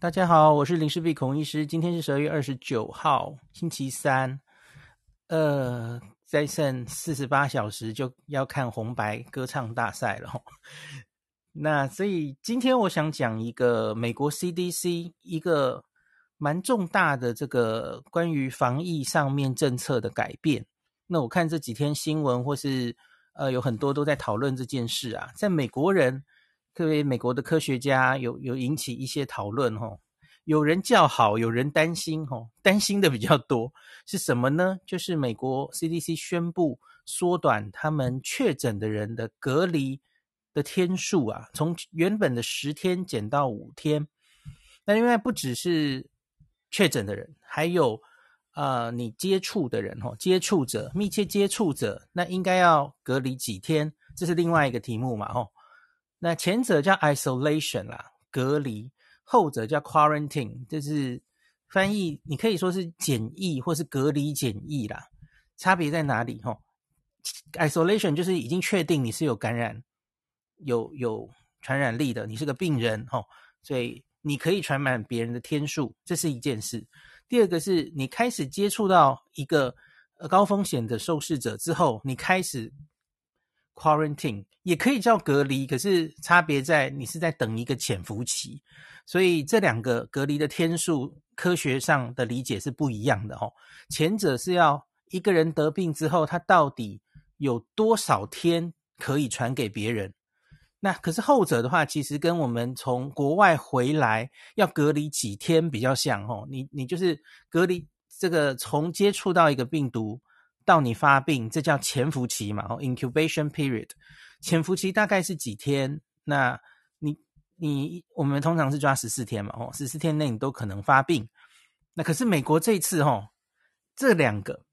大家好，我是林氏璧孔医师。今天是十二月二十九号，星期三。呃，再剩四十八小时就要看红白歌唱大赛了。那所以今天我想讲一个美国 CDC 一个蛮重大的这个关于防疫上面政策的改变。那我看这几天新闻或是呃有很多都在讨论这件事啊，在美国人。特别美国的科学家有有引起一些讨论吼，有人叫好，有人担心吼，担心的比较多是什么呢？就是美国 CDC 宣布缩短他们确诊的人的隔离的天数啊，从原本的十天减到五天。那另外不只是确诊的人，还有呃你接触的人吼，接触者、密切接触者，那应该要隔离几天？这是另外一个题目嘛吼。那前者叫 isolation 啦，隔离；后者叫 quarantine，就是翻译，你可以说是检疫或是隔离检疫啦。差别在哪里？吼，isolation 就是已经确定你是有感染、有有传染力的，你是个病人，吼，所以你可以传染别人的天数，这是一件事。第二个是你开始接触到一个高风险的受试者之后，你开始。Quarantine 也可以叫隔离，可是差别在你是在等一个潜伏期，所以这两个隔离的天数科学上的理解是不一样的哦。前者是要一个人得病之后，他到底有多少天可以传给别人？那可是后者的话，其实跟我们从国外回来要隔离几天比较像哦。你你就是隔离这个从接触到一个病毒。到你发病，这叫潜伏期嘛？哦，incubation period，潜伏期大概是几天？那你你我们通常是抓十四天嘛？哦，十四天内你都可能发病。那可是美国这次哦，这两个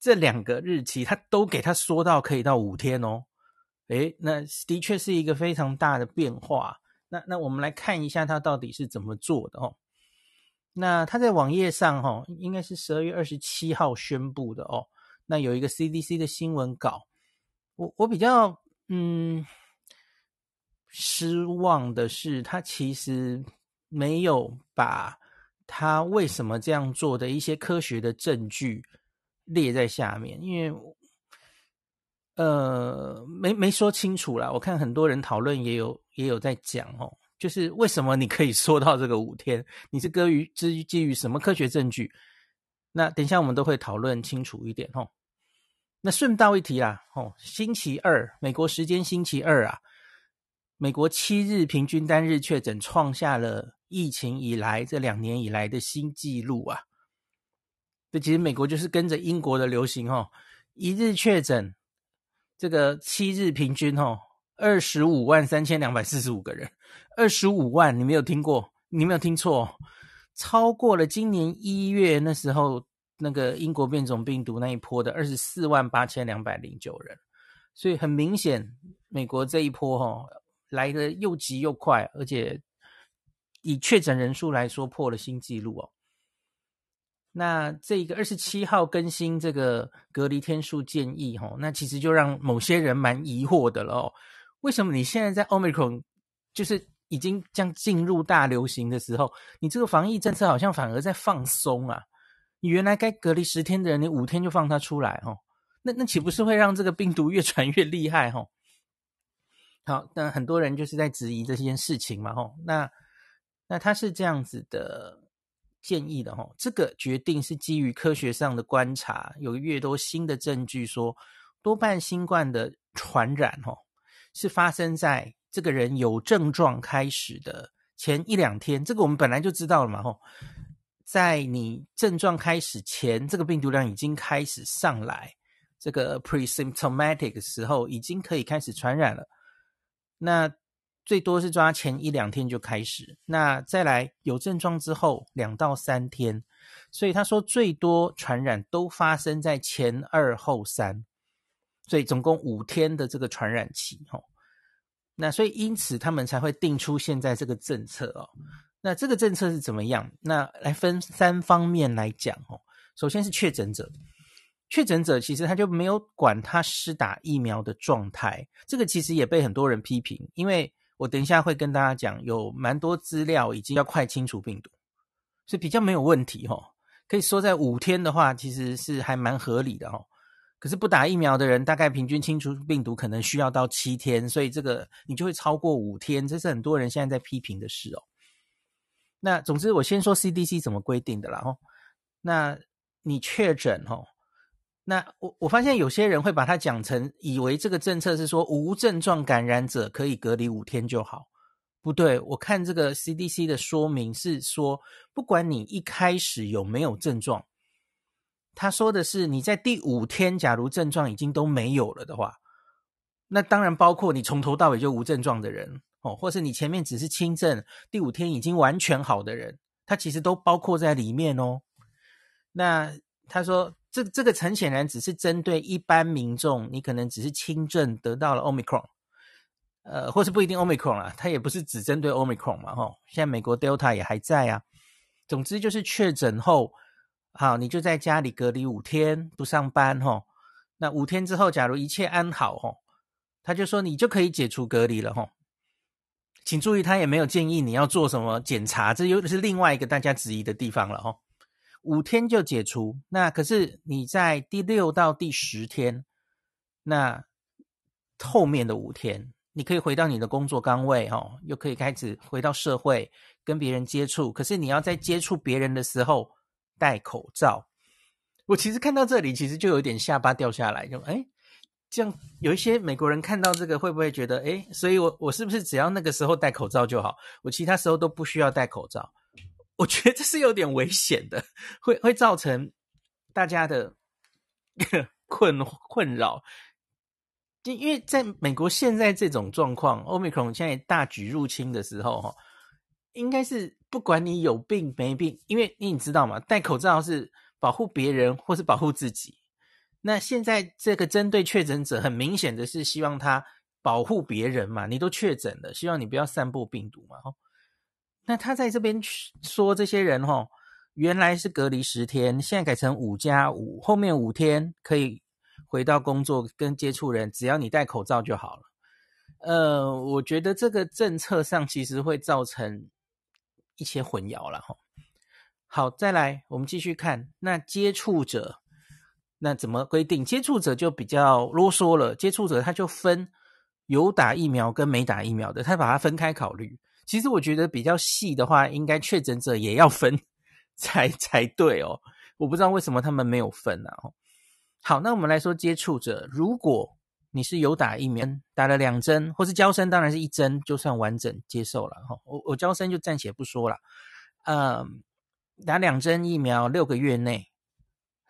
这两个日期，它都给它缩到可以到五天哦。诶，那的确是一个非常大的变化。那那我们来看一下它到底是怎么做的哦。那它在网页上哦，应该是十二月二十七号宣布的哦。那有一个 CDC 的新闻稿，我我比较嗯失望的是，他其实没有把他为什么这样做的一些科学的证据列在下面，因为呃没没说清楚啦。我看很多人讨论也有也有在讲哦，就是为什么你可以说到这个五天，你是基于基基于什么科学证据？那等一下我们都会讨论清楚一点吼。那顺道一提啊，哦，星期二，美国时间星期二啊，美国七日平均单日确诊创下了疫情以来这两年以来的新纪录啊。这其实美国就是跟着英国的流行哦，一日确诊这个七日平均哦，二十五万三千两百四十五个人，二十五万，你没有听过，你没有听错。超过了今年一月那时候那个英国变种病毒那一波的二十四万八千两百零九人，所以很明显，美国这一波哈、哦、来的又急又快，而且以确诊人数来说破了新纪录哦。那这个二十七号更新这个隔离天数建议哈、哦，那其实就让某些人蛮疑惑的了。为什么你现在在 Omicron 就是？已经将进入大流行的时候，你这个防疫政策好像反而在放松啊！你原来该隔离十天的人，你五天就放他出来哦，那那岂不是会让这个病毒越传越厉害哦？好，那很多人就是在质疑这件事情嘛吼。那那他是这样子的建议的吼，这个决定是基于科学上的观察，有越多新的证据说，多半新冠的传染吼是发生在。这个人有症状开始的前一两天，这个我们本来就知道了嘛，吼，在你症状开始前，这个病毒量已经开始上来，这个 pre-symptomatic 时候已经可以开始传染了。那最多是抓前一两天就开始，那再来有症状之后两到三天，所以他说最多传染都发生在前二后三，所以总共五天的这个传染期，吼。那所以因此他们才会定出现在这个政策哦。那这个政策是怎么样？那来分三方面来讲哦。首先是确诊者，确诊者其实他就没有管他施打疫苗的状态，这个其实也被很多人批评，因为我等一下会跟大家讲，有蛮多资料已经要快清除病毒，所以比较没有问题哈。可以说在五天的话，其实是还蛮合理的哈。可是不打疫苗的人，大概平均清除病毒可能需要到七天，所以这个你就会超过五天，这是很多人现在在批评的事哦。那总之，我先说 CDC 怎么规定的啦哈。那你确诊哈，那我我发现有些人会把它讲成，以为这个政策是说无症状感染者可以隔离五天就好。不对，我看这个 CDC 的说明是说，不管你一开始有没有症状。他说的是，你在第五天，假如症状已经都没有了的话，那当然包括你从头到尾就无症状的人哦，或是你前面只是轻症，第五天已经完全好的人，他其实都包括在里面哦。那他说，这这个很显然只是针对一般民众，你可能只是轻症得到了 Omicron，呃，或是不一定 Omicron 啊，他也不是只针对 Omicron 嘛，吼，现在美国 Delta 也还在啊。总之就是确诊后。好，你就在家里隔离五天，不上班吼。那五天之后，假如一切安好吼，他就说你就可以解除隔离了吼。请注意，他也没有建议你要做什么检查，这又是另外一个大家质疑的地方了吼。五天就解除，那可是你在第六到第十天，那后面的五天，你可以回到你的工作岗位吼，又可以开始回到社会跟别人接触。可是你要在接触别人的时候。戴口罩，我其实看到这里，其实就有点下巴掉下来，就哎，这样有一些美国人看到这个会不会觉得哎，所以我我是不是只要那个时候戴口罩就好，我其他时候都不需要戴口罩？我觉得这是有点危险的，会会造成大家的 困困扰。就因为在美国现在这种状况，Omicron 现在大举入侵的时候，哈，应该是。不管你有病没病，因为你知道吗？戴口罩是保护别人或是保护自己。那现在这个针对确诊者，很明显的是希望他保护别人嘛。你都确诊了，希望你不要散布病毒嘛。那他在这边说这些人，吼，原来是隔离十天，现在改成五加五，后面五天可以回到工作跟接触人，只要你戴口罩就好了。呃，我觉得这个政策上其实会造成。一些混淆了哈，好，再来，我们继续看那接触者，那怎么规定？接触者就比较啰嗦了。接触者他就分有打疫苗跟没打疫苗的，他把它分开考虑。其实我觉得比较细的话，应该确诊者也要分才才对哦。我不知道为什么他们没有分啊。好，那我们来说接触者，如果你是有打疫苗，打了两针，或是交生，当然是一针就算完整接受了哈。我我交生就暂且不说了。呃，打两针疫苗六个月内，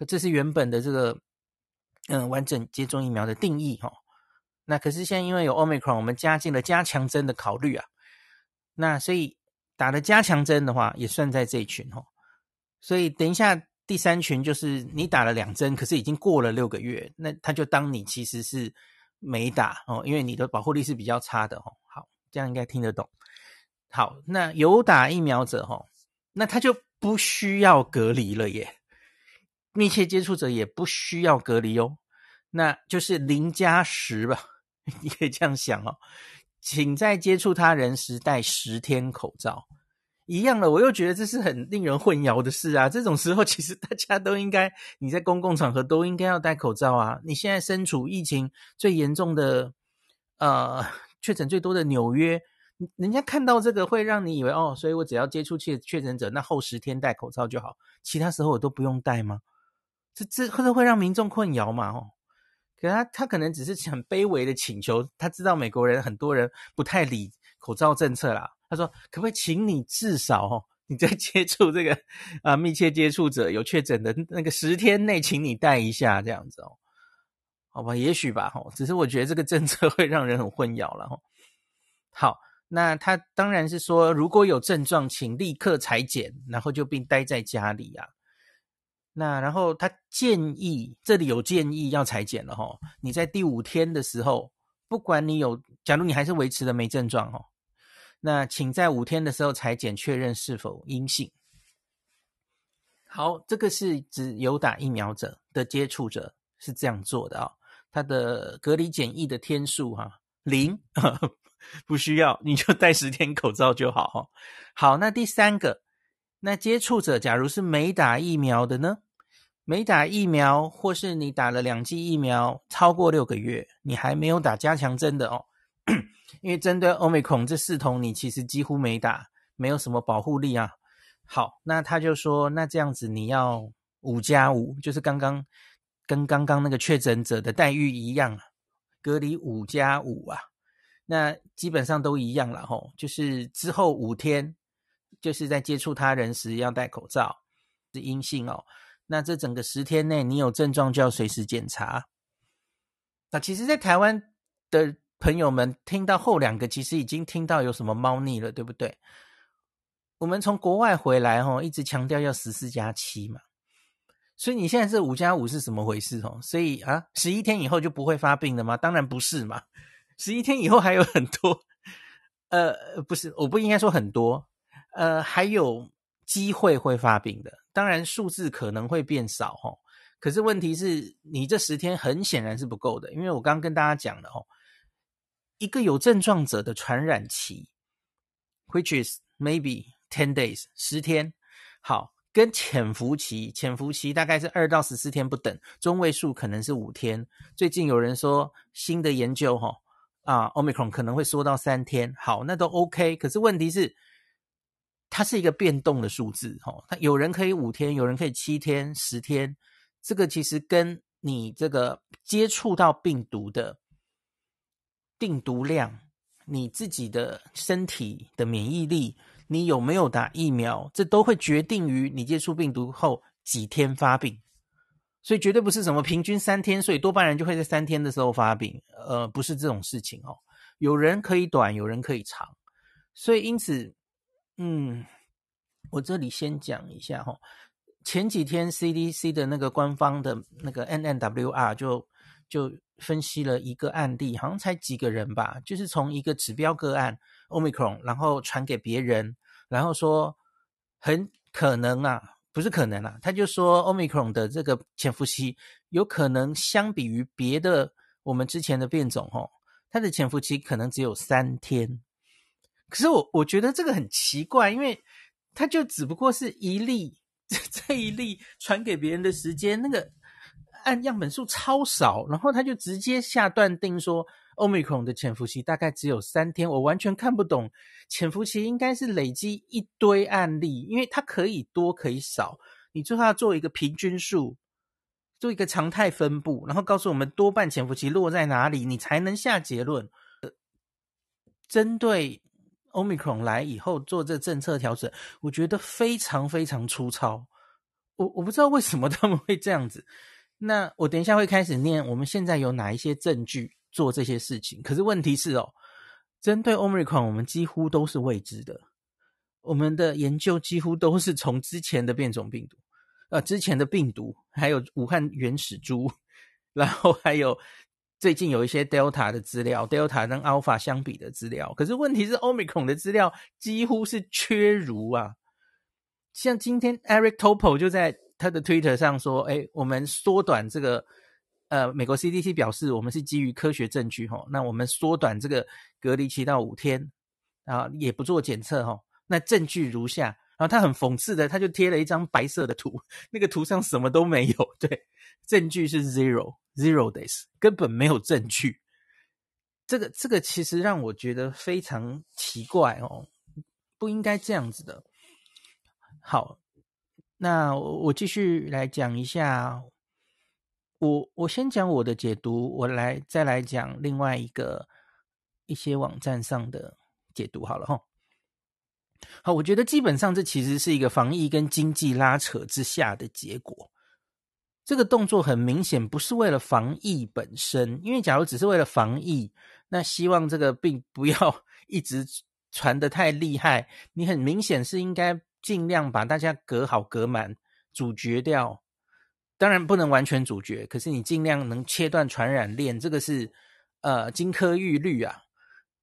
这是原本的这个嗯完整接种疫苗的定义哈。那可是现在因为有 Omicron，我们加进了加强针的考虑啊。那所以打了加强针的话，也算在这一群哈。所以等一下第三群就是你打了两针，可是已经过了六个月，那他就当你其实是。没打哦，因为你的保护力是比较差的哦。好，这样应该听得懂。好，那有打疫苗者哦，那他就不需要隔离了耶。密切接触者也不需要隔离哦，那就是零加十吧，你可以这样想哦。请在接触他人时戴十天口罩。一样的，我又觉得这是很令人混淆的事啊！这种时候，其实大家都应该，你在公共场合都应该要戴口罩啊！你现在身处疫情最严重的，呃，确诊最多的纽约，人家看到这个会让你以为哦，所以我只要接触确确诊者，那后十天戴口罩就好，其他时候我都不用戴吗？这这会会让民众困扰嘛？哦，可他他可能只是很卑微的请求，他知道美国人很多人不太理口罩政策啦。他说：“可不可以请你至少，你在接触这个啊密切接触者有确诊的那个十天内，请你戴一下这样子哦，好吧，也许吧，哦，只是我觉得这个政策会让人很混淆了哈。好，那他当然是说，如果有症状，请立刻裁剪，然后就并待在家里啊。那然后他建议，这里有建议要裁剪了哈。你在第五天的时候，不管你有，假如你还是维持了没症状哦。”那请在五天的时候采检确认是否阴性。好，这个是指有打疫苗者的接触者是这样做的啊、他的隔离检疫的天数哈、零，不需要，你就戴十天口罩就好哈。好，那第三个，那接触者假如是没打疫苗的呢？没打疫苗，或是你打了两剂疫苗超过六个月，你还没有打加强针的哦。因为针对 Omicron 这四桶，你其实几乎没打，没有什么保护力啊。好，那他就说，那这样子你要五加五，就是刚刚跟刚刚那个确诊者的待遇一样，隔离五加五啊。那基本上都一样了吼，就是之后五天，就是在接触他人时要戴口罩，是阴性哦。那这整个十天内，你有症状就要随时检查。那其实，在台湾的朋友们听到后两个，其实已经听到有什么猫腻了，对不对？我们从国外回来吼，一直强调要十四加七嘛，所以你现在这五加五是什么回事吼？所以啊，十一天以后就不会发病了吗？当然不是嘛。十一天以后还有很多，呃，不是，我不应该说很多，呃，还有机会会发病的。当然数字可能会变少齁，可是问题是你这十天很显然是不够的，因为我刚刚跟大家讲了哦，一个有症状者的传染期，which is maybe ten days，十天，好，跟潜伏期，潜伏期大概是二到十四天不等，中位数可能是五天。最近有人说新的研究齁。啊，Omicron 可能会缩到三天，好，那都 OK。可是问题是，它是一个变动的数字，哈，它有人可以五天，有人可以七天、十天，这个其实跟你这个接触到病毒的病毒量、你自己的身体的免疫力、你有没有打疫苗，这都会决定于你接触病毒后几天发病。所以绝对不是什么平均三天，所以多半人就会在三天的时候发病，呃，不是这种事情哦。有人可以短，有人可以长，所以因此，嗯，我这里先讲一下哈、哦。前几天 CDC 的那个官方的那个 NNWR 就就分析了一个案例，好像才几个人吧，就是从一个指标个案 Omicron，然后传给别人，然后说很可能啊。不是可能啊，他就说 Omicron 的这个潜伏期有可能相比于别的我们之前的变种哦，它的潜伏期可能只有三天。可是我我觉得这个很奇怪，因为它就只不过是一例，这一例传给别人的时间，那个按样本数超少，然后他就直接下断定说。Omicron 的潜伏期大概只有三天，我完全看不懂。潜伏期应该是累积一堆案例，因为它可以多可以少，你最后要做一个平均数，做一个常态分布，然后告诉我们多半潜伏期落在哪里，你才能下结论。针对 Omicron 来以后做这政策调整，我觉得非常非常粗糙。我我不知道为什么他们会这样子。那我等一下会开始念，我们现在有哪一些证据？做这些事情，可是问题是哦，针对 Omicron，我们几乎都是未知的。我们的研究几乎都是从之前的变种病毒，呃，之前的病毒，还有武汉原始株，然后还有最近有一些 Delta 的资料，Delta 跟 Alpha 相比的资料。可是问题是，Omicron 的资料几乎是缺如啊。像今天 Eric Topol 就在他的 Twitter 上说：“哎，我们缩短这个。”呃，美国 CDC 表示，我们是基于科学证据，吼，那我们缩短这个隔离期到五天，啊，也不做检测，吼，那证据如下，然后他很讽刺的，他就贴了一张白色的图，那个图上什么都没有，对，证据是 zero zero days，根本没有证据，这个这个其实让我觉得非常奇怪哦，不应该这样子的。好，那我我继续来讲一下。我我先讲我的解读，我来再来讲另外一个一些网站上的解读好了哈。好，我觉得基本上这其实是一个防疫跟经济拉扯之下的结果。这个动作很明显不是为了防疫本身，因为假如只是为了防疫，那希望这个病不要 一直传得太厉害，你很明显是应该尽量把大家隔好隔满，阻绝掉。当然不能完全阻绝，可是你尽量能切断传染链，这个是呃金科玉律啊。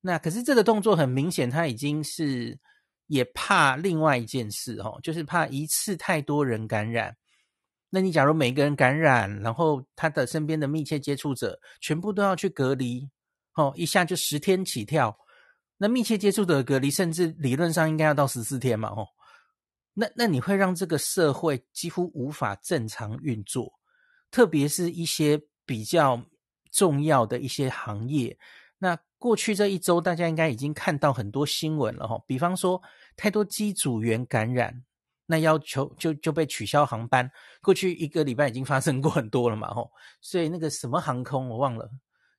那可是这个动作很明显，他已经是也怕另外一件事哦，就是怕一次太多人感染。那你假如每个人感染，然后他的身边的密切接触者全部都要去隔离，哦，一下就十天起跳，那密切接触的隔离，甚至理论上应该要到十四天嘛，哦，那那你会让这个社会几乎无法正常运作，特别是一些比较重要的一些行业。那过去这一周，大家应该已经看到很多新闻了，哈，比方说太多机组员感染，那要求就就被取消航班。过去一个礼拜已经发生过很多了嘛，吼，所以那个什么航空我忘了。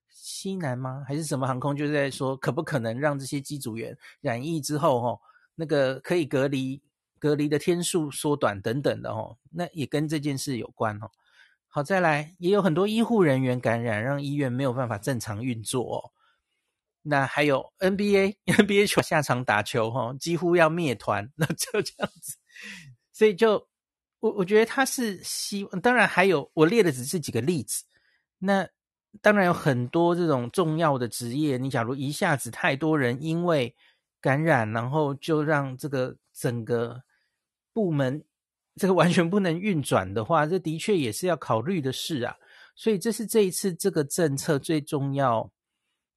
西南吗？还是什么航空？就是在说，可不可能让这些机组员染疫之后，哦，那个可以隔离隔离的天数缩短等等的，哦，那也跟这件事有关，哦。好，再来，也有很多医护人员感染，让医院没有办法正常运作，哦。那还有 NBA，NBA 球 下场打球，哈，几乎要灭团，那就这样子。所以就我我觉得他是希望，当然还有我列的只是几个例子，那。当然有很多这种重要的职业，你假如一下子太多人因为感染，然后就让这个整个部门这个完全不能运转的话，这的确也是要考虑的事啊。所以这是这一次这个政策最重要，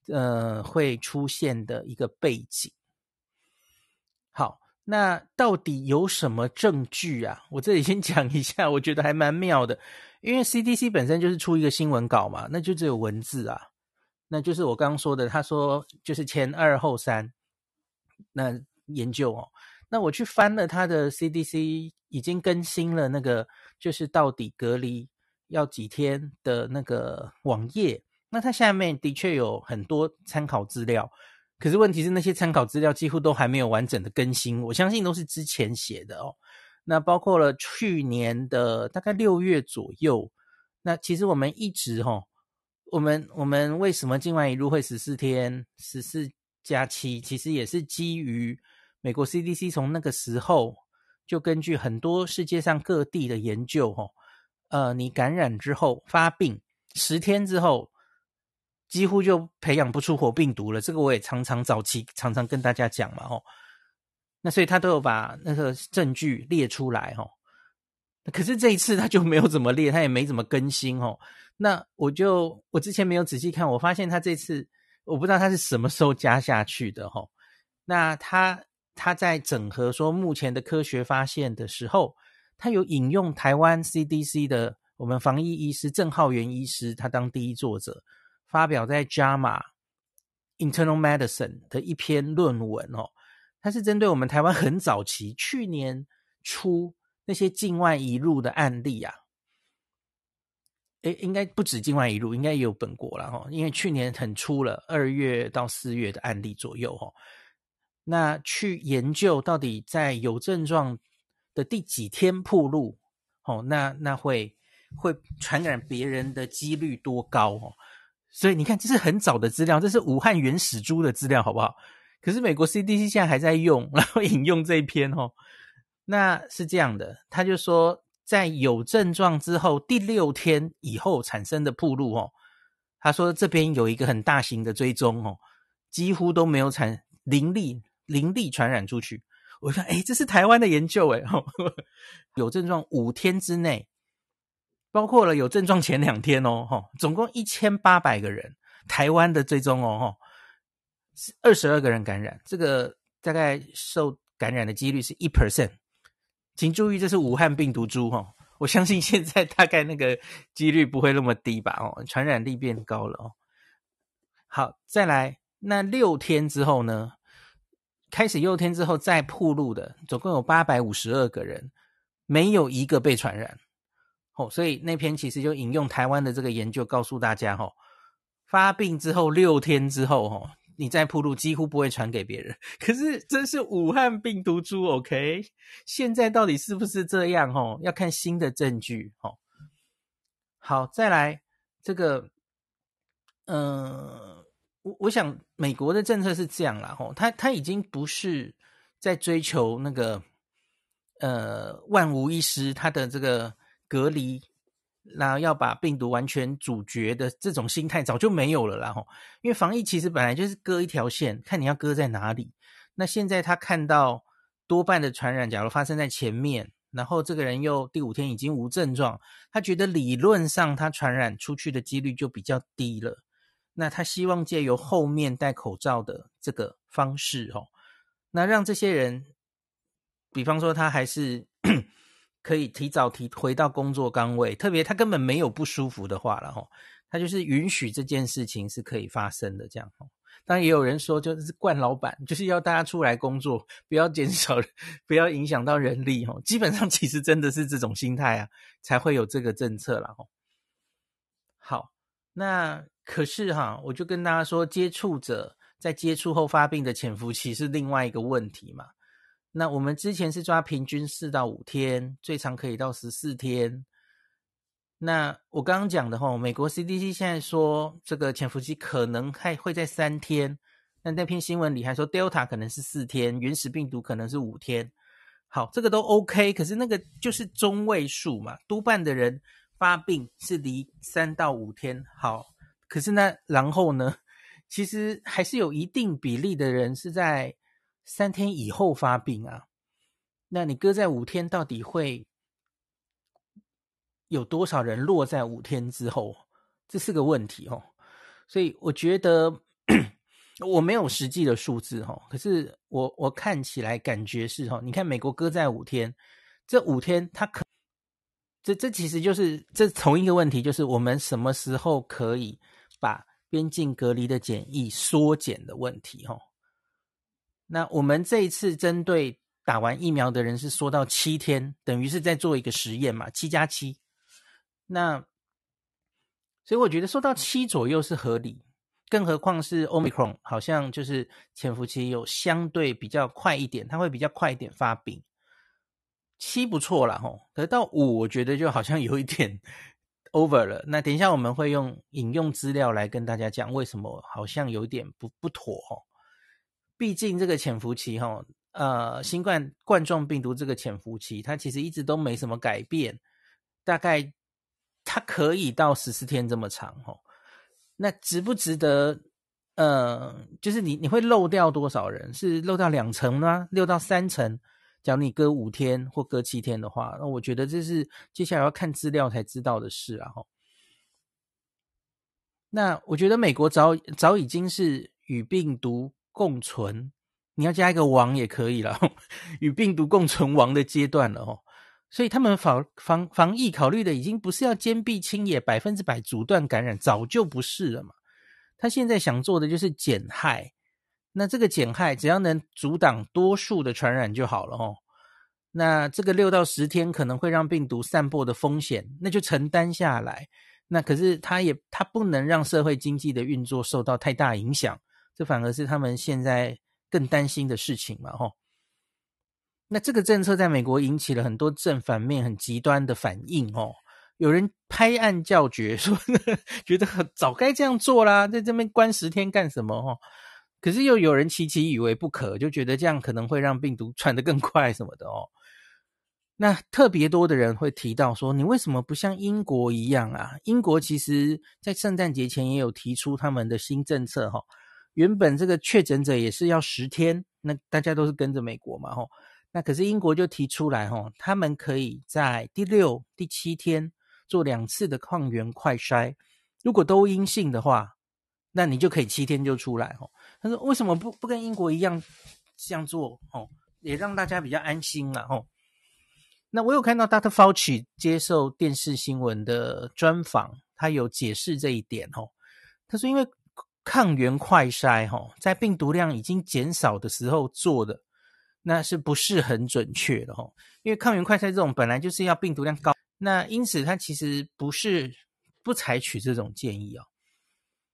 呃，会出现的一个背景。好，那到底有什么证据啊？我这里先讲一下，我觉得还蛮妙的。因为 CDC 本身就是出一个新闻稿嘛，那就只有文字啊，那就是我刚刚说的，他说就是前二后三，那研究哦，那我去翻了他的 CDC 已经更新了那个就是到底隔离要几天的那个网页，那它下面的确有很多参考资料，可是问题是那些参考资料几乎都还没有完整的更新，我相信都是之前写的哦。那包括了去年的大概六月左右，那其实我们一直齁，我们我们为什么境外一路会十四天十四加七，其实也是基于美国 CDC 从那个时候就根据很多世界上各地的研究齁，呃，你感染之后发病十天之后，几乎就培养不出活病毒了。这个我也常常早期常常跟大家讲嘛齁。那所以他都有把那个证据列出来齁，可是这一次他就没有怎么列，他也没怎么更新齁。那我就我之前没有仔细看，我发现他这次我不知道他是什么时候加下去的齁。那他他在整合说目前的科学发现的时候，他有引用台湾 CDC 的我们防疫医师郑浩元医师，他当第一作者发表在 JAMA Internal Medicine 的一篇论文哦。它是针对我们台湾很早期去年初那些境外移入的案例啊，诶，应该不止境外移入，应该也有本国了哈。因为去年很出了，二月到四月的案例左右哈。那去研究到底在有症状的第几天暴露哦，那那会会传染别人的几率多高哦？所以你看，这是很早的资料，这是武汉原始株的资料，好不好？可是美国 CDC 现在还在用，然后引用这一篇哦，那是这样的，他就说在有症状之后第六天以后产生的暴露哦，他说这边有一个很大型的追踪哦，几乎都没有产零例零例传染出去。我说哎，这是台湾的研究哎，有症状五天之内，包括了有症状前两天哦，哈，总共一千八百个人，台湾的追踪哦，二十二个人感染，这个大概受感染的几率是一 percent，请注意，这是武汉病毒株哈，我相信现在大概那个几率不会那么低吧哦，传染力变高了哦。好，再来，那六天之后呢？开始六天之后再铺路的，总共有八百五十二个人，没有一个被传染哦，所以那篇其实就引用台湾的这个研究告诉大家哈，发病之后六天之后哈。你再铺路几乎不会传给别人，可是这是武汉病毒株，OK？现在到底是不是这样？哦，要看新的证据。哦，好，再来这个，嗯、呃，我我想美国的政策是这样啦，吼，他他已经不是在追求那个，呃，万无一失，他的这个隔离。然后要把病毒完全阻绝的这种心态早就没有了啦，吼，因为防疫其实本来就是割一条线，看你要割在哪里。那现在他看到多半的传染，假如发生在前面，然后这个人又第五天已经无症状，他觉得理论上他传染出去的几率就比较低了。那他希望借由后面戴口罩的这个方式，哦，那让这些人，比方说他还是 可以提早提回到工作岗位，特别他根本没有不舒服的话了，哈，他就是允许这件事情是可以发生的，这样，哈。当然也有人说，就是惯老板，就是要大家出来工作，不要减少，不要影响到人力，哈。基本上其实真的是这种心态啊，才会有这个政策了，哈。好，那。可是哈，我就跟大家说，接触者在接触后发病的潜伏期是另外一个问题嘛。那我们之前是抓平均四到五天，最长可以到十四天。那我刚刚讲的哈，美国 CDC 现在说这个潜伏期可能还会在三天，那那篇新闻里还说 Delta 可能是四天，原始病毒可能是五天。好，这个都 OK，可是那个就是中位数嘛，多半的人发病是离三到五天好。可是呢，然后呢，其实还是有一定比例的人是在三天以后发病啊。那你搁在五天，到底会有多少人落在五天之后？这是个问题哦。所以我觉得 我没有实际的数字哦，可是我我看起来感觉是哦，你看美国搁在五天，这五天它可。这这其实就是这同一个问题，就是我们什么时候可以把边境隔离的检疫缩减的问题，哈。那我们这一次针对打完疫苗的人是缩到七天，等于是在做一个实验嘛，七加七。那所以我觉得缩到七左右是合理，更何况是 Omicron，好像就是潜伏期有相对比较快一点，它会比较快一点发病。七不错了吼，可是到五我觉得就好像有一点 over 了。那等一下我们会用引用资料来跟大家讲为什么好像有点不不妥哦。毕竟这个潜伏期吼，呃，新冠冠状病毒这个潜伏期它其实一直都没什么改变，大概它可以到十四天这么长哦。那值不值得？呃，就是你你会漏掉多少人？是漏掉两成吗？六到三成？假如你隔五天或隔七天的话，那我觉得这是接下来要看资料才知道的事啊。那我觉得美国早早已经是与病毒共存，你要加一个亡也可以了，与病毒共存亡的阶段了哦。所以他们防防防疫考虑的已经不是要坚壁清野，百分之百阻断感染，早就不是了嘛。他现在想做的就是减害。那这个减害只要能阻挡多数的传染就好了哦。那这个六到十天可能会让病毒散播的风险，那就承担下来。那可是他也他不能让社会经济的运作受到太大影响，这反而是他们现在更担心的事情嘛吼。那这个政策在美国引起了很多正反面很极端的反应哦。有人拍案叫绝说，觉得早该这样做啦，在这边关十天干什么哦？可是又有人期期以为不可，就觉得这样可能会让病毒传得更快什么的哦。那特别多的人会提到说，你为什么不像英国一样啊？英国其实在圣诞节前也有提出他们的新政策哈。原本这个确诊者也是要十天，那大家都是跟着美国嘛哈。那可是英国就提出来哈，他们可以在第六、第七天做两次的抗原快筛，如果都阴性的话，那你就可以七天就出来哦。他说：“为什么不不跟英国一样这样做？哦，也让大家比较安心了哦。”那我有看到 Dr. Fauci 接受电视新闻的专访，他有解释这一点哦。他说：“因为抗原快筛哦，在病毒量已经减少的时候做的，那是不是很准确的哦？因为抗原快筛这种本来就是要病毒量高，那因此他其实不是不采取这种建议哦。”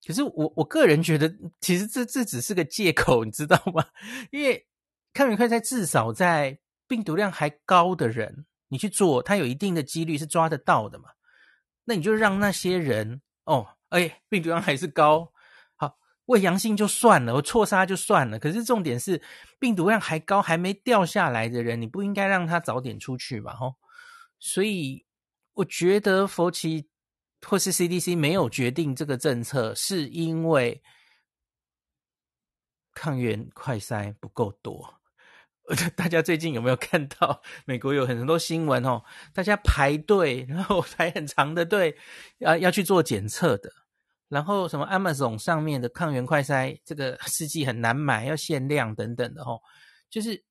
可是我我个人觉得，其实这这只是个借口，你知道吗？因为抗原快筛至少在病毒量还高的人，你去做，它有一定的几率是抓得到的嘛。那你就让那些人哦，哎，病毒量还是高，好，伪阳性就算了，我错杀就算了。可是重点是病毒量还高，还没掉下来的人，你不应该让他早点出去嘛？吼，所以我觉得佛奇。或是 CDC 没有决定这个政策，是因为抗原快筛不够多。大家最近有没有看到美国有很多新闻哦？大家排队，然后排很长的队，要要去做检测的。然后什么 Amazon 上面的抗原快筛，这个 试剂很难买，要限量等等的哦，就是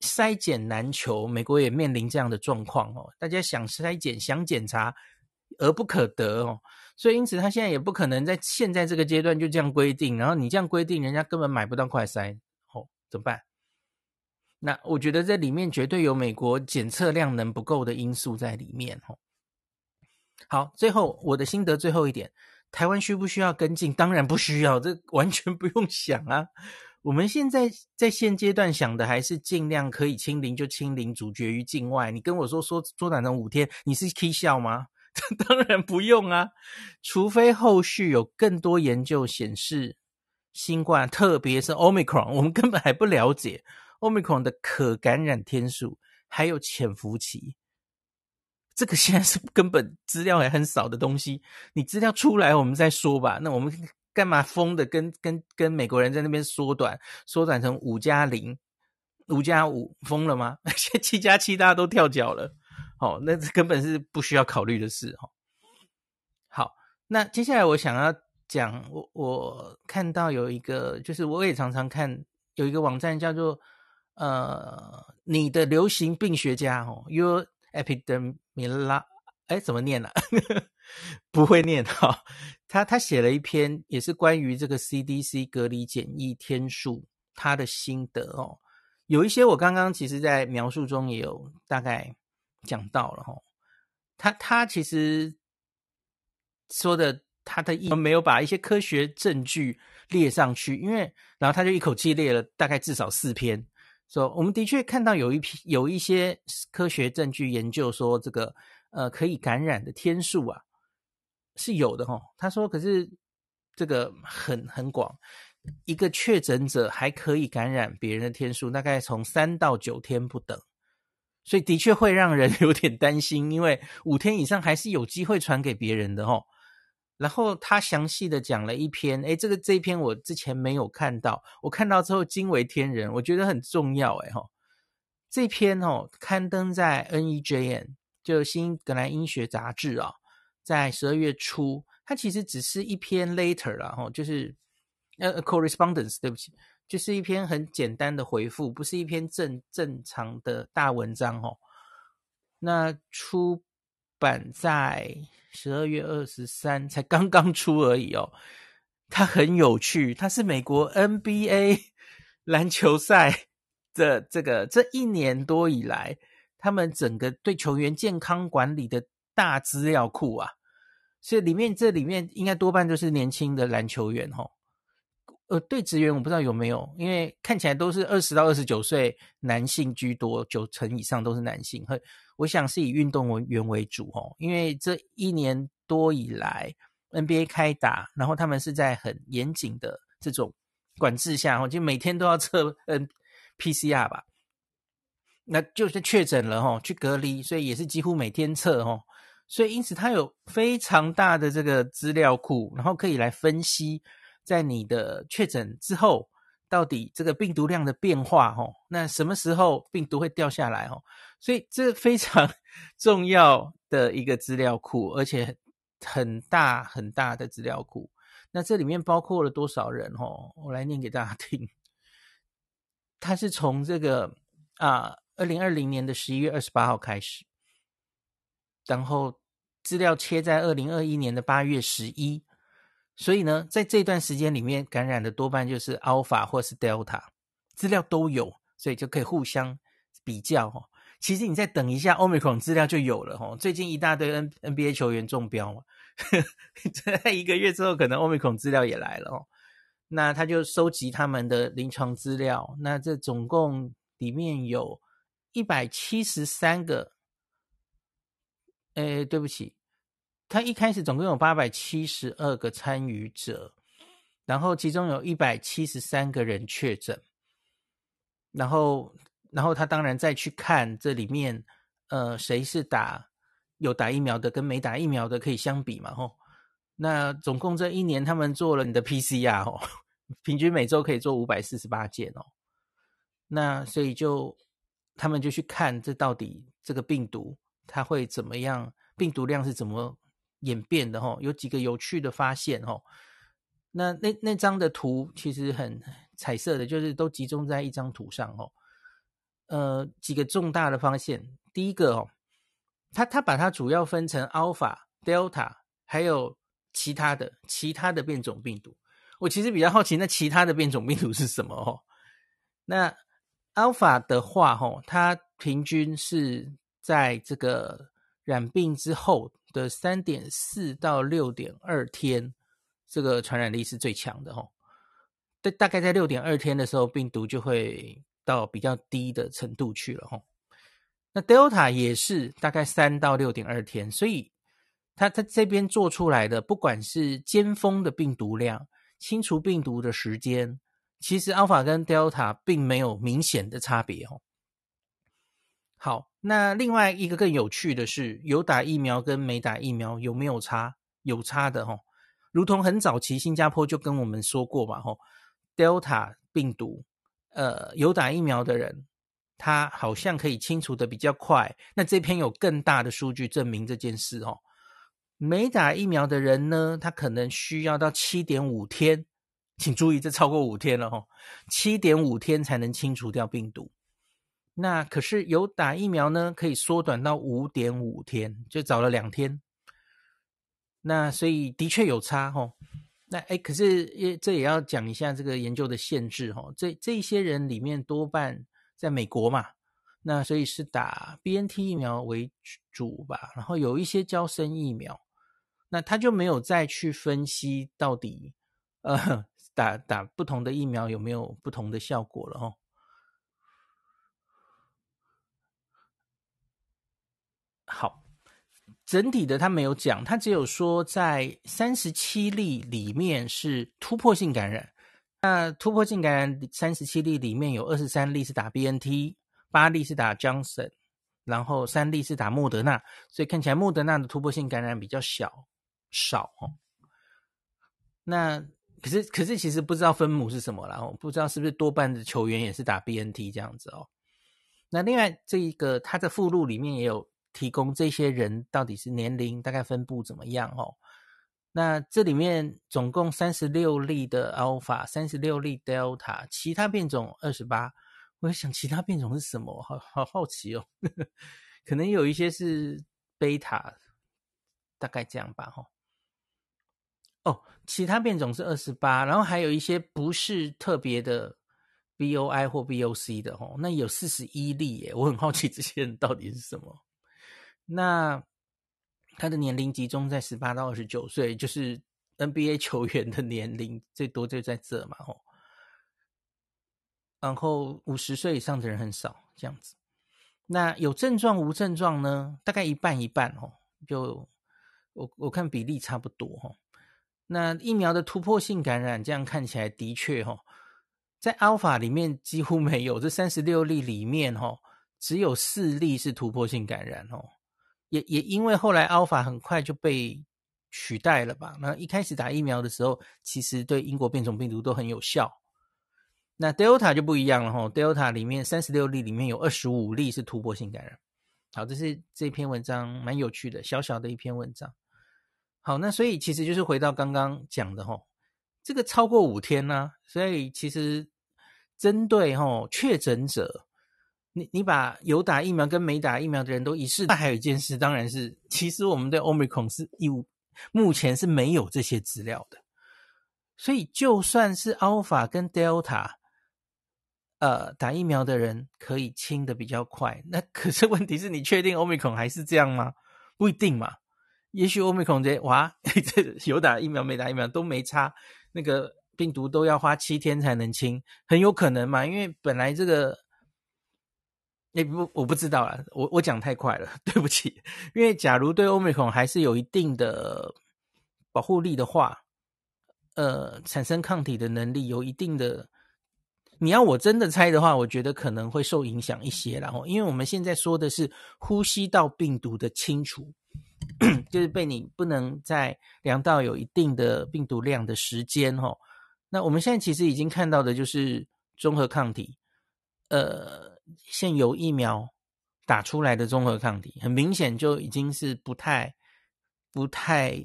筛检难求，美国也面临这样的状况哦。大家想筛检、想检查而不可得哦，所以因此他现在也不可能在现在这个阶段就这样规定，然后你这样规定，人家根本买不到快筛，哦，怎么办？那我觉得这里面绝对有美国检测量能不够的因素在里面哦。好，最后我的心得最后一点。台湾需不需要跟进？当然不需要，这完全不用想啊。我们现在在现阶段想的还是尽量可以清零就清零，阻绝于境外。你跟我说说缩短成五天，你是起笑吗？当然不用啊，除非后续有更多研究显示，新冠特别是 Omicron，我们根本还不了解 Omicron 的可感染天数，还有潜伏期。这个现在是根本资料还很少的东西，你资料出来我们再说吧。那我们干嘛疯的跟跟跟美国人在那边缩短，缩短成五加零、五加五，疯了吗？现 在七加七大家都跳脚了，哦，那根本是不需要考虑的事哈。好，那接下来我想要讲，我我看到有一个，就是我也常常看有一个网站叫做呃你的流行病学家哦，Your Epidemic。米拉，哎，怎么念呢、啊？不会念哈。他他写了一篇，也是关于这个 CDC 隔离检疫天数他的心得哦。有一些我刚刚其实在描述中也有大概讲到了哈。他他其实说的他的意没有把一些科学证据列上去，因为然后他就一口气列了大概至少四篇。说我们的确看到有一批有一些科学证据研究说，这个呃可以感染的天数啊是有的哈。他说，可是这个很很广，一个确诊者还可以感染别人的天数，大概从三到九天不等，所以的确会让人 有点担心，因为五天以上还是有机会传给别人的哈。然后他详细的讲了一篇，诶，这个这一篇我之前没有看到，我看到之后惊为天人，我觉得很重要，诶哈，这篇哦刊登在 NEJM 就新英格兰医学杂志啊，在十二月初，它其实只是一篇 later 啦，哈，就是呃 correspondence，对不起，就是一篇很简单的回复，不是一篇正正常的大文章哦，那出版在。十二月二十三才刚刚出而已哦，它很有趣，它是美国 NBA 篮球赛的这个这一年多以来，他们整个对球员健康管理的大资料库啊，所以里面这里面应该多半都是年轻的篮球员哦。呃，对职员我不知道有没有，因为看起来都是二十到二十九岁男性居多，九成以上都是男性。我想是以运动员为主哦，因为这一年多以来 NBA 开打，然后他们是在很严谨的这种管制下哦，就每天都要测嗯 PCR 吧，那就是确诊了哈，去隔离，所以也是几乎每天测哦，所以因此它有非常大的这个资料库，然后可以来分析。在你的确诊之后，到底这个病毒量的变化，哦，那什么时候病毒会掉下来，哦？所以这非常 重要的一个资料库，而且很大很大的资料库。那这里面包括了多少人，哦？我来念给大家听。它是从这个啊，二零二零年的十一月二十八号开始，然后资料切在二零二一年的八月十一。所以呢，在这段时间里面感染的多半就是 Alpha 或是 Delta，资料都有，所以就可以互相比较哦。其实你再等一下，Omicron 资料就有了哦。最近一大堆 N NBA 球员中标嘛，在一个月之后，可能 Omicron 资料也来了哦。那他就收集他们的临床资料，那这总共里面有一百七十三个，诶，对不起。他一开始总共有八百七十二个参与者，然后其中有一百七十三个人确诊，然后，然后他当然再去看这里面，呃，谁是打有打疫苗的跟没打疫苗的可以相比嘛？吼，那总共这一年他们做了你的 PCR 哦，平均每周可以做五百四十八件哦，那所以就他们就去看这到底这个病毒它会怎么样，病毒量是怎么。演变的哈，有几个有趣的发现哈。那那那张的图其实很彩色的，就是都集中在一张图上哦。呃，几个重大的发现，第一个哦，他他把它主要分成 Alpha、Delta，还有其他的其他的变种病毒。我其实比较好奇，那其他的变种病毒是什么哦？那 Alpha 的话，哦，它平均是在这个染病之后的三点四到六点二天。这个传染力是最强的吼，大大概在六点二天的时候，病毒就会到比较低的程度去了吼。那 Delta 也是大概三到六点二天，所以它它这边做出来的，不管是尖峰的病毒量、清除病毒的时间，其实 Alpha 跟 Delta 并没有明显的差别哦。好，那另外一个更有趣的是，有打疫苗跟没打疫苗有没有差？有差的吼。如同很早期，新加坡就跟我们说过嘛，吼，Delta 病毒，呃，有打疫苗的人，他好像可以清除的比较快。那这篇有更大的数据证明这件事，哦。没打疫苗的人呢，他可能需要到七点五天，请注意，这超过五天了，吼，七点五天才能清除掉病毒。那可是有打疫苗呢，可以缩短到五点五天，就早了两天。那所以的确有差吼，那哎，可是也这也要讲一下这个研究的限制吼。这这些人里面多半在美国嘛，那所以是打 BNT 疫苗为主吧，然后有一些交生疫苗，那他就没有再去分析到底呃 打打不同的疫苗有没有不同的效果了哦。好。整体的他没有讲，他只有说在三十七例里面是突破性感染。那突破性感染三十七例里面有二十三例是打 BNT，八例是打 Johnson，然后三例是打莫德纳，所以看起来莫德纳的突破性感染比较小少哦。那可是可是其实不知道分母是什么啦，然后不知道是不是多半的球员也是打 BNT 这样子哦。那另外这一个它的附录里面也有。提供这些人到底是年龄大概分布怎么样哦？那这里面总共三十六例的 Alpha，三十六例 Delta，其他变种二十八。我在想其他变种是什么？好好好奇哦，可能有一些是 Beta，大概这样吧哈。哦，其他变种是二十八，然后还有一些不是特别的 BOI 或 BOC 的哦，那有四十一例耶，我很好奇这些人到底是什么。那他的年龄集中在十八到二十九岁，就是 NBA 球员的年龄最多就在这嘛吼。然后五十岁以上的人很少这样子。那有症状无症状呢？大概一半一半哦。就我我看比例差不多哈。那疫苗的突破性感染，这样看起来的确哈，在 Alpha 里面几乎没有，这三十六例里面哈，只有四例是突破性感染哦。也也因为后来 Alpha 很快就被取代了吧？那一开始打疫苗的时候，其实对英国变种病毒都很有效。那 Delta 就不一样了哈，Delta 里面三十六例里面有二十五例是突破性感染。好，这是这篇文章蛮有趣的，小小的一篇文章。好，那所以其实就是回到刚刚讲的哈，这个超过五天呢、所以其实针对哈确诊者。你你把有打疫苗跟没打疫苗的人都一试，那还有一件事，当然是其实我们对 Omicron 是有目前是没有这些资料的，所以就算是 Alpha 跟 Delta，呃，打疫苗的人可以清的比较快，那 可是问题是你确定 Omicron 还是这样吗？不一定嘛，也许 Omicron 这哇，这有打疫苗没打疫苗都没差，那个病毒都要花七天才能清，很有可能嘛，因为本来这个。也不，我不知道啦，我我讲太快了，对不起。因为假如对 Omicron 还是有一定的保护力的话，呃，产生抗体的能力有一定的，你要我真的猜的话，我觉得可能会受影响一些。然后，因为我们现在说的是呼吸道病毒的清除，就是被你不能再量到有一定的病毒量的时间，哈。那我们现在其实已经看到的就是中和抗体，呃。现有疫苗打出来的中和抗体，很明显就已经是不太不太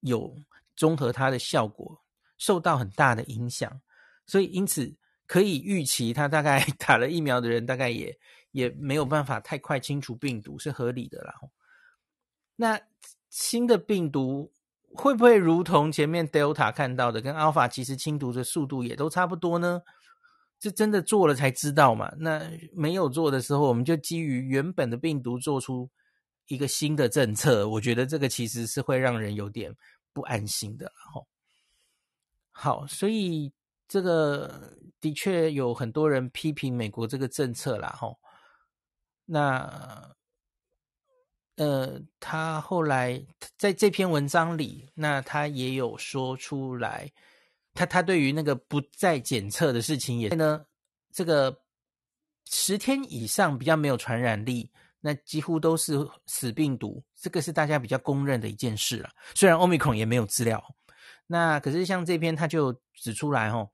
有中和它的效果，受到很大的影响，所以因此可以预期，他大概 打了疫苗的人，大概也也没有办法太快清除病毒，是合理的啦。那新的病毒会不会如同前面 Delta 看到的，跟 Alpha 其实清毒的速度也都差不多呢？这真的做了才知道嘛。那没有做的时候，我们就基于原本的病毒做出一个新的政策，我觉得这个其实是会让人有点不安心的。吼，好，所以这个的确有很多人批评美国这个政策啦。吼，那。呃，他后来在这篇文章里，那他也有说出来，他他对于那个不再检测的事情也呢，这个十天以上比较没有传染力，那几乎都是死病毒，这个是大家比较公认的一件事了。虽然 Omicron 也没有资料，那可是像这篇他就指出来哦，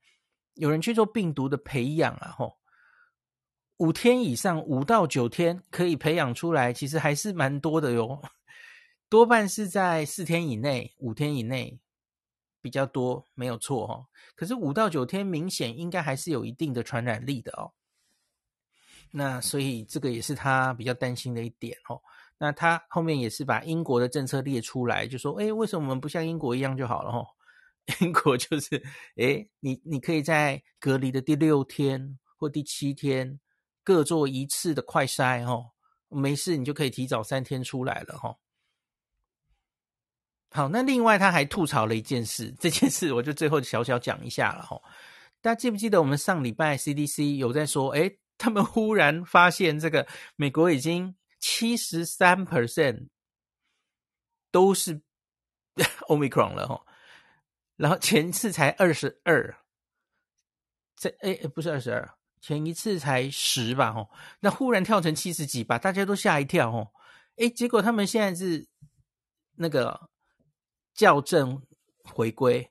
有人去做病毒的培养啊，吼。五天以上，五到九天可以培养出来，其实还是蛮多的哟。多半是在四天以内、五天以内比较多，没有错哈。可是五到九天明显应该还是有一定的传染力的哦。那所以这个也是他比较担心的一点哦。那他后面也是把英国的政策列出来，就说：诶，为什么我们不像英国一样就好了？哈，英国就是，诶，你你可以在隔离的第六天或第七天。各做一次的快筛哦，没事你就可以提早三天出来了哈。好，那另外他还吐槽了一件事，这件事我就最后小小讲一下了哈。大家记不记得我们上礼拜 CDC 有在说，诶，他们忽然发现这个美国已经七十三 percent 都是 Omicron 了哈，然后前次才二十二，这诶不是二十二。前一次才十吧，哈，那忽然跳成七十几吧，大家都吓一跳，哦，诶，结果他们现在是那个校正回归，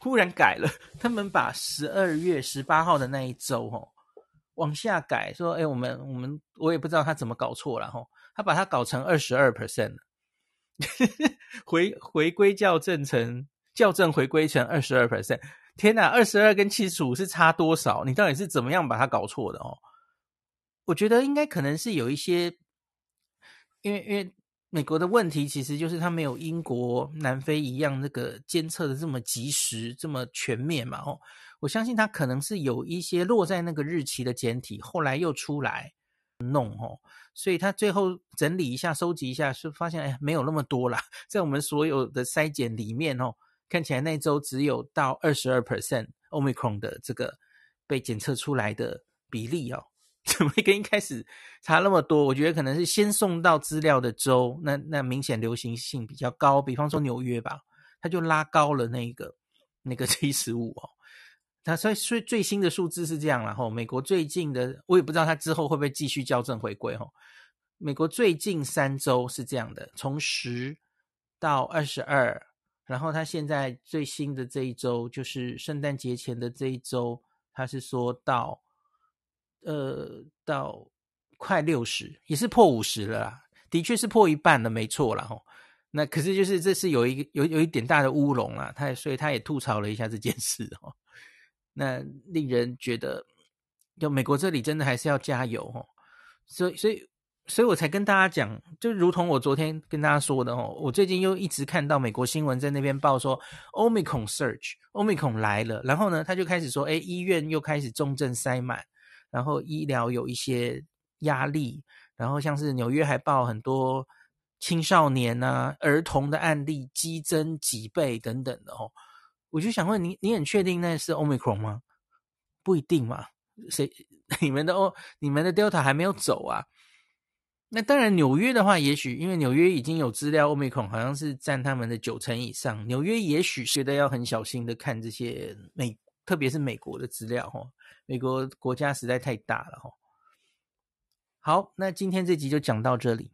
忽然改了，他们把十二月十八号的那一周，吼，往下改，说，诶，我们我们我也不知道他怎么搞错了，吼，他把它搞成二十二 percent，回回归校正成校正回归成二十二 percent。天呐，二十二跟七十五是差多少？你到底是怎么样把它搞错的哦？我觉得应该可能是有一些，因为因为美国的问题其实就是它没有英国、南非一样那个监测的这么及时、这么全面嘛。哦，我相信它可能是有一些落在那个日期的简体，后来又出来弄哦，所以他最后整理一下、收集一下，是发现哎，没有那么多啦，在我们所有的筛检里面哦。看起来那周只有到二十二 percent Omicron 的这个被检测出来的比例哦，怎么会跟一开始差那么多？我觉得可能是先送到资料的州，那那明显流行性比较高，比方说纽约吧，它就拉高了那个那个七十五哦。那所以最最新的数字是这样，然后美国最近的我也不知道它之后会不会继续校正回归哦。美国最近三周是这样的，从十到二十二。然后他现在最新的这一周，就是圣诞节前的这一周，他是说到，呃，到快六十，也是破五十了啦，的确是破一半了，没错啦哈。那可是就是这是有一个有有一点大的乌龙啊，他也所以他也吐槽了一下这件事哦。那令人觉得，就美国这里真的还是要加油哦。所以所以。所以我才跟大家讲，就如同我昨天跟大家说的哦，我最近又一直看到美国新闻在那边报说，Omicron surge，Omicron 来了，然后呢，他就开始说，哎，医院又开始重症塞满，然后医疗有一些压力，然后像是纽约还报很多青少年啊、儿童的案例激增几倍等等的哦，我就想问你，你很确定那是 Omicron 吗？不一定嘛，谁 你们的哦，你们的 Delta 还没有走啊？那当然，纽约的话，也许因为纽约已经有资料，Omicron 好像是占他们的九成以上。纽约也许觉得要很小心的看这些美，特别是美国的资料哈。美国国家实在太大了哈。好，那今天这集就讲到这里。